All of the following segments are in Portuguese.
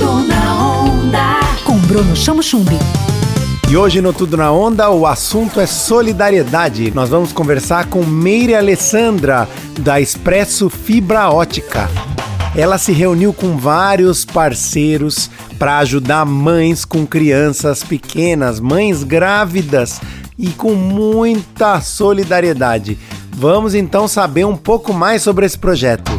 Tudo na onda. Com Bruno Chamo Chumbi. E hoje no Tudo na Onda o assunto é solidariedade. Nós vamos conversar com Meire Alessandra, da Expresso Fibra Ótica. Ela se reuniu com vários parceiros para ajudar mães com crianças pequenas, mães grávidas e com muita solidariedade. Vamos então saber um pouco mais sobre esse projeto.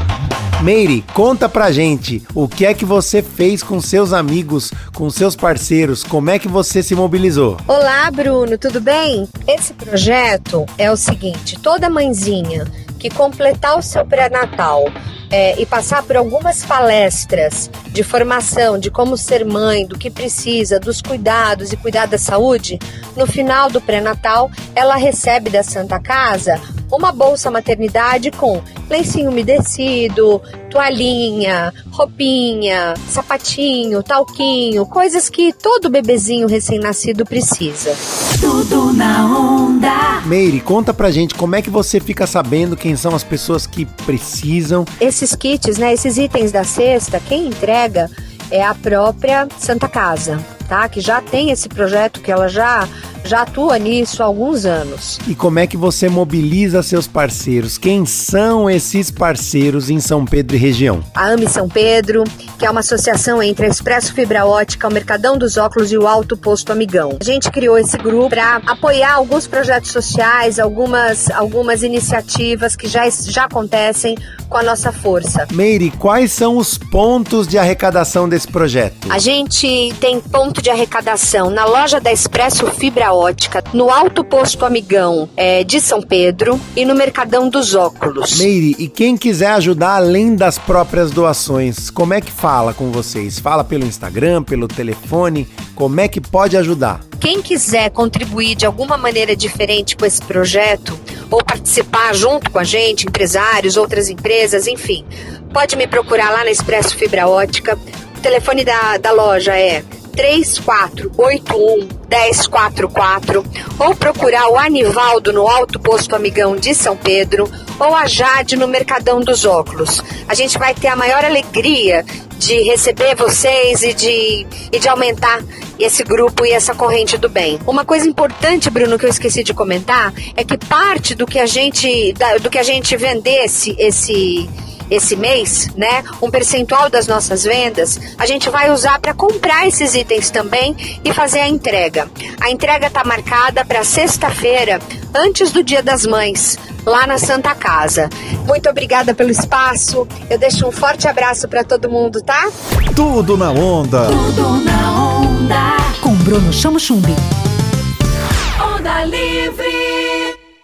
Meire, conta pra gente o que é que você fez com seus amigos, com seus parceiros, como é que você se mobilizou? Olá, Bruno, tudo bem? Esse projeto é o seguinte: toda mãezinha que completar o seu pré-natal é, e passar por algumas palestras de formação de como ser mãe, do que precisa, dos cuidados e cuidar da saúde, no final do pré-natal ela recebe da Santa Casa uma bolsa maternidade com lencinho umedecido, toalhinha, roupinha, sapatinho, talquinho, coisas que todo bebezinho recém-nascido precisa. Tudo na onda. Meire, conta pra gente como é que você fica sabendo quem são as pessoas que precisam. Esses kits, né, esses itens da cesta, quem entrega é a própria Santa Casa, tá? Que já tem esse projeto que ela já já atua nisso há alguns anos. E como é que você mobiliza seus parceiros? Quem são esses parceiros em São Pedro e região? A AME São Pedro, que é uma associação entre a Expresso Fibra Ótica, o Mercadão dos Óculos e o Alto Posto Amigão. A gente criou esse grupo para apoiar alguns projetos sociais, algumas, algumas iniciativas que já, já acontecem com a nossa força. Meire, quais são os pontos de arrecadação desse projeto? A gente tem ponto de arrecadação na loja da Expresso Fibra Ótica, no Alto Posto Amigão é, de São Pedro e no Mercadão dos Óculos. Meire, e quem quiser ajudar além das próprias doações, como é que fala com vocês? Fala pelo Instagram, pelo telefone? Como é que pode ajudar? Quem quiser contribuir de alguma maneira diferente com esse projeto ou participar junto com a gente, empresários, outras empresas, enfim, pode me procurar lá na Expresso Fibra Ótica. O telefone da, da loja é 3481 1044 ou procurar o Anivaldo no Alto Posto Amigão de São Pedro ou a Jade no Mercadão dos Óculos. A gente vai ter a maior alegria de receber vocês e de, e de aumentar esse grupo e essa corrente do bem. Uma coisa importante, Bruno, que eu esqueci de comentar, é que parte do que a gente, do que a gente vendesse esse esse mês, né, um percentual das nossas vendas, a gente vai usar para comprar esses itens também e fazer a entrega. A entrega está marcada para sexta-feira, antes do Dia das Mães, lá na Santa Casa. Muito obrigada pelo espaço. Eu deixo um forte abraço para todo mundo, tá? Tudo na onda. Tudo na onda. Com Bruno Chamo Chumbi. Onda livre.